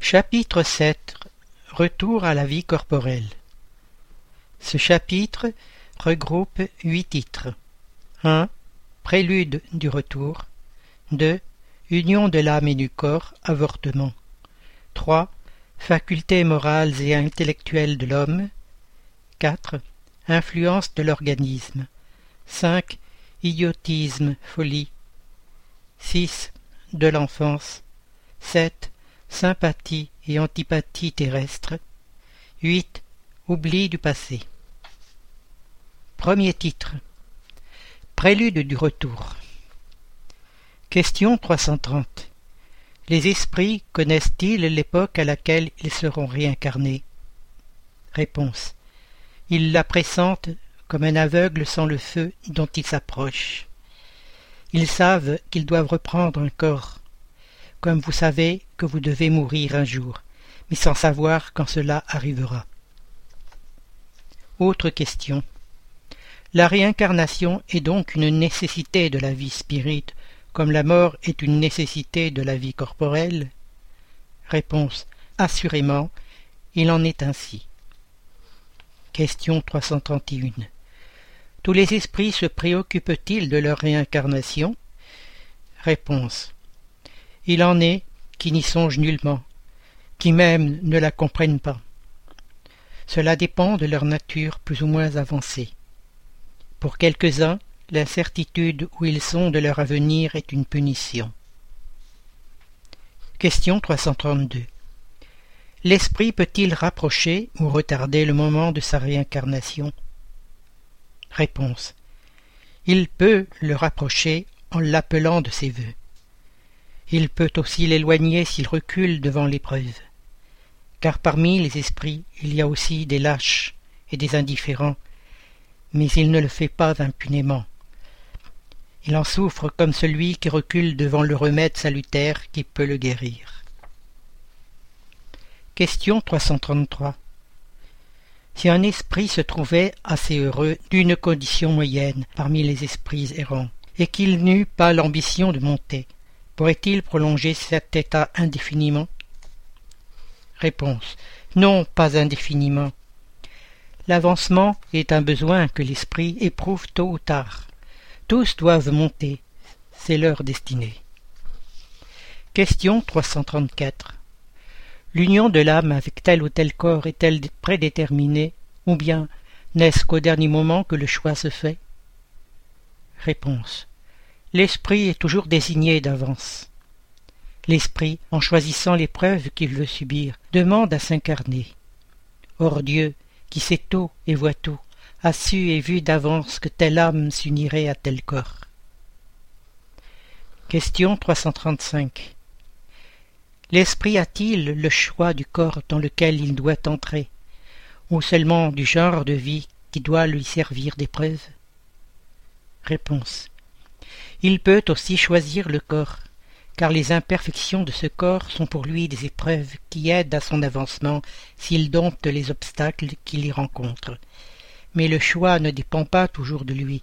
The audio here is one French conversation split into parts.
Chapitre 7 Retour à la vie corporelle Ce chapitre regroupe huit titres. 1. Prélude du retour. 2. Union de l'âme et du corps, avortement. 3. Facultés morales et intellectuelles de l'homme. 4. Influence de l'organisme. 5. Idiotisme, folie. 6. De l'enfance. 7. Sympathie et antipathie terrestre. 8. Oubli du passé. Premier titre. Prélude du retour. Question 330. Les esprits connaissent-ils l'époque à laquelle ils seront réincarnés? Réponse. Ils la pressentent comme un aveugle sans le feu dont il s'approche. Ils savent qu'ils doivent reprendre un corps, comme vous savez que vous devez mourir un jour, mais sans savoir quand cela arrivera. Autre question. La réincarnation est donc une nécessité de la vie spirite, comme la mort est une nécessité de la vie corporelle? Réponse. Assurément, il en est ainsi. Question 331. Tous les esprits se préoccupent-ils de leur réincarnation? Réponse. Il en est qui n'y songent nullement, qui même ne la comprennent pas. Cela dépend de leur nature plus ou moins avancée. Pour quelques-uns, l'incertitude où ils sont de leur avenir est une punition. Question 332. L'esprit peut-il rapprocher ou retarder le moment de sa réincarnation? Réponse. Il peut le rapprocher en l'appelant de ses voeux. Il peut aussi l'éloigner s'il recule devant l'épreuve. Car parmi les esprits il y a aussi des lâches et des indifférents mais il ne le fait pas impunément. Il en souffre comme celui qui recule devant le remède salutaire qui peut le guérir. Question 333 Si un esprit se trouvait assez heureux d'une condition moyenne parmi les esprits errants, et qu'il n'eût pas l'ambition de monter, pourrait-il prolonger cet état indéfiniment? Réponse Non, pas indéfiniment, L'avancement est un besoin que l'esprit éprouve tôt ou tard. Tous doivent monter, c'est leur destinée. Question 334. L'union de l'âme avec tel ou tel corps est-elle prédéterminée, ou bien n'est-ce qu'au dernier moment que le choix se fait? L'esprit est toujours désigné d'avance. L'esprit, en choisissant l'épreuve qu'il veut subir, demande à s'incarner. Or Dieu, qui sait tout et voit tout, a su et vu d'avance que telle âme s'unirait à tel corps. Question 335. L'esprit a-t-il le choix du corps dans lequel il doit entrer, ou seulement du genre de vie qui doit lui servir d'épreuve? Réponse. Il peut aussi choisir le corps, car les imperfections de ce corps sont pour lui des épreuves qui aident à son avancement s'il dompte les obstacles qu'il y rencontre. Mais le choix ne dépend pas toujours de lui.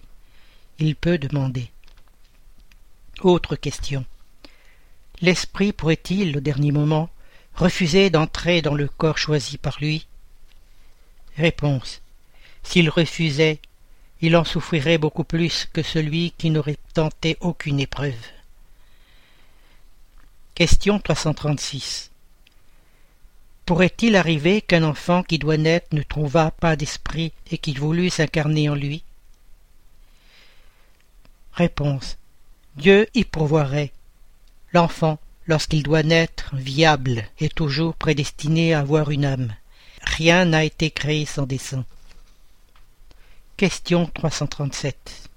Il peut demander. Autre question. L'esprit pourrait-il, au dernier moment, refuser d'entrer dans le corps choisi par lui? Réponse. S'il refusait, il en souffrirait beaucoup plus que celui qui n'aurait tenté aucune épreuve. Question 336. Pourrait-il arriver qu'un enfant qui doit naître ne trouvât pas d'esprit et qu'il voulût s'incarner en lui? Réponse. Dieu y pourvoirait. L'enfant, lorsqu'il doit naître viable, est toujours prédestiné à avoir une âme. Rien n'a été créé sans dessein. Question 337.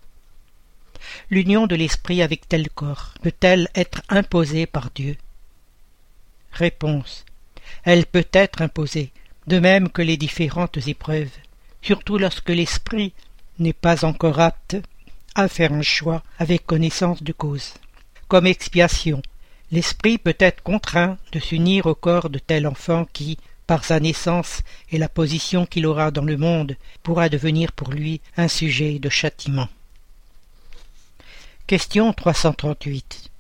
L'union de l'esprit avec tel corps peut-elle être imposée par Dieu? Réponse. Elle peut être imposée, de même que les différentes épreuves, surtout lorsque l'esprit n'est pas encore apte à faire un choix avec connaissance de cause. Comme expiation, l'esprit peut être contraint de s'unir au corps de tel enfant qui, par sa naissance et la position qu'il aura dans le monde, pourra devenir pour lui un sujet de châtiment. Question 338.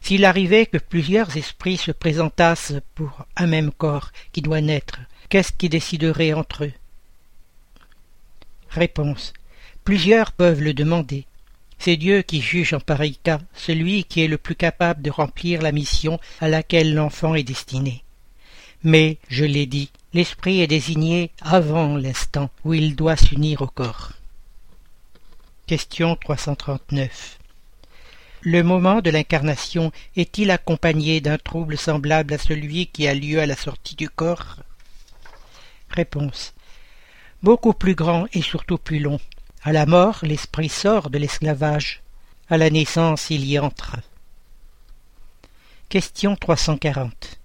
S'il arrivait que plusieurs esprits se présentassent pour un même corps qui doit naître, qu'est-ce qui déciderait entre eux? Réponse. Plusieurs peuvent le demander. C'est Dieu qui juge en pareil cas, celui qui est le plus capable de remplir la mission à laquelle l'enfant est destiné. Mais, je l'ai dit, l'esprit est désigné avant l'instant où il doit s'unir au corps. Question 339. Le moment de l'incarnation est-il accompagné d'un trouble semblable à celui qui a lieu à la sortie du corps? Réponse. Beaucoup plus grand et surtout plus long. À la mort, l'esprit sort de l'esclavage. À la naissance, il y entre. Question 340.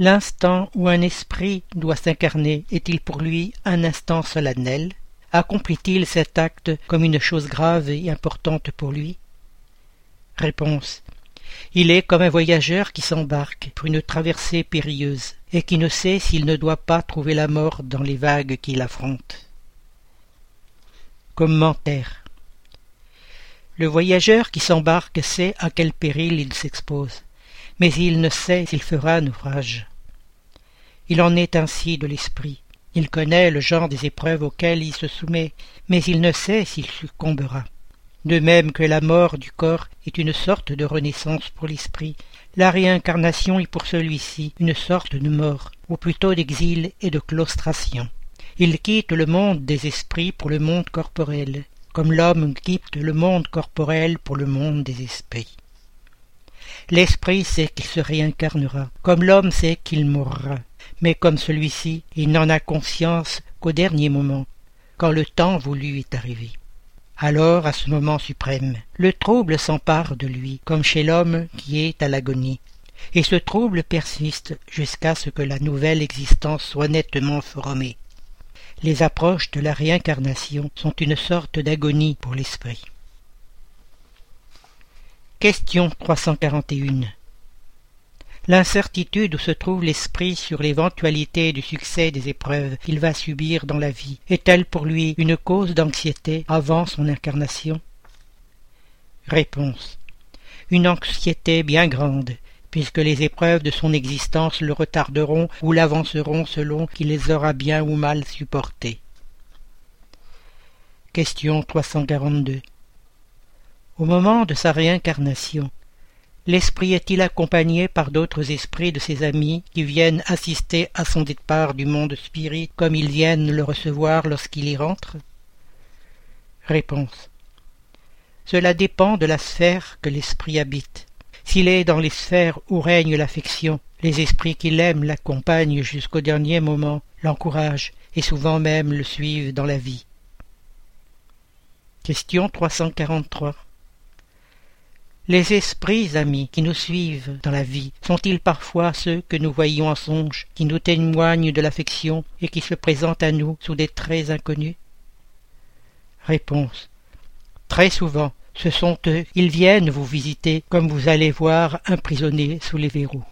L'instant où un esprit doit s'incarner est-il pour lui un instant solennel? Accomplit-il cet acte comme une chose grave et importante pour lui? Réponse. Il est comme un voyageur qui s'embarque pour une traversée périlleuse et qui ne sait s'il ne doit pas trouver la mort dans les vagues qu'il affronte. Commentaire. Le voyageur qui s'embarque sait à quel péril il s'expose, mais il ne sait s'il fera naufrage. Il en est ainsi de l'esprit. Il connaît le genre des épreuves auxquelles il se soumet, mais il ne sait s'il succombera de même que la mort du corps est une sorte de renaissance pour l'esprit, la réincarnation est pour celui-ci une sorte de mort, ou plutôt d'exil et de claustration. Il quitte le monde des esprits pour le monde corporel, comme l'homme quitte le monde corporel pour le monde des esprits. L'esprit sait qu'il se réincarnera, comme l'homme sait qu'il mourra, mais comme celui-ci, il n'en a conscience qu'au dernier moment, quand le temps voulu est arrivé. Alors, à ce moment suprême, le trouble s'empare de lui, comme chez l'homme qui est à l'agonie, et ce trouble persiste jusqu'à ce que la nouvelle existence soit nettement formée. Les approches de la réincarnation sont une sorte d'agonie pour l'esprit. Question 341 L'incertitude où se trouve l'esprit sur l'éventualité du succès des épreuves qu'il va subir dans la vie est-elle pour lui une cause d'anxiété avant son incarnation? Réponse. Une anxiété bien grande, puisque les épreuves de son existence le retarderont ou l'avanceront selon qu'il les aura bien ou mal supportées. Question 342 Au moment de sa réincarnation, l'esprit est-il accompagné par d'autres esprits de ses amis qui viennent assister à son départ du monde spirit comme ils viennent le recevoir lorsqu'il y rentre? Réponse. Cela dépend de la sphère que l'esprit habite. S'il est dans les sphères où règne l'affection, les esprits qui l'aiment l'accompagnent jusqu'au dernier moment, l'encouragent et souvent même le suivent dans la vie. Question 343 les esprits amis qui nous suivent dans la vie sont-ils parfois ceux que nous voyons en songe, qui nous témoignent de l'affection et qui se présentent à nous sous des traits inconnus? Réponse. Très souvent, ce sont eux. Ils viennent vous visiter comme vous allez voir un prisonnier sous les verrous.